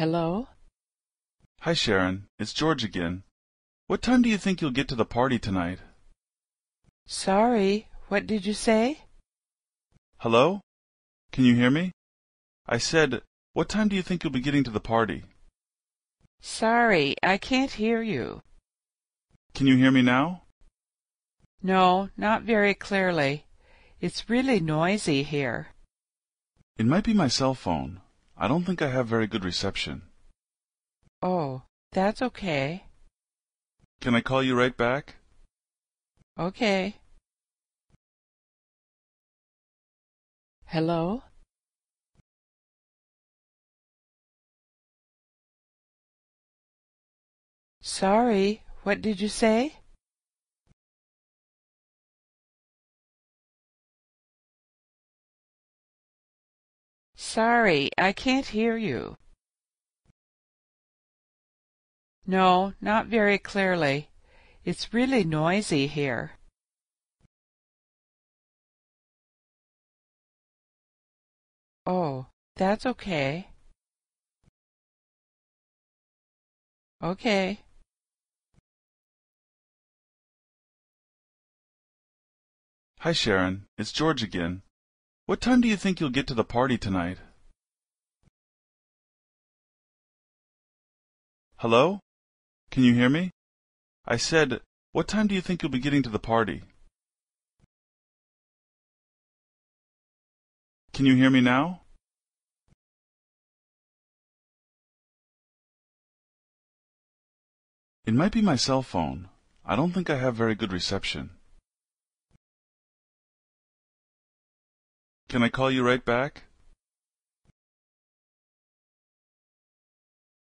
Hello? Hi, Sharon. It's George again. What time do you think you'll get to the party tonight? Sorry, what did you say? Hello? Can you hear me? I said, what time do you think you'll be getting to the party? Sorry, I can't hear you. Can you hear me now? No, not very clearly. It's really noisy here. It might be my cell phone. I don't think I have very good reception. Oh, that's okay. Can I call you right back? Okay. Hello? Sorry, what did you say? Sorry, I can't hear you. No, not very clearly. It's really noisy here. Oh, that's okay. Okay. Hi, Sharon. It's George again. What time do you think you'll get to the party tonight? Hello? Can you hear me? I said, what time do you think you'll be getting to the party? Can you hear me now? It might be my cell phone. I don't think I have very good reception. Can I call you right back?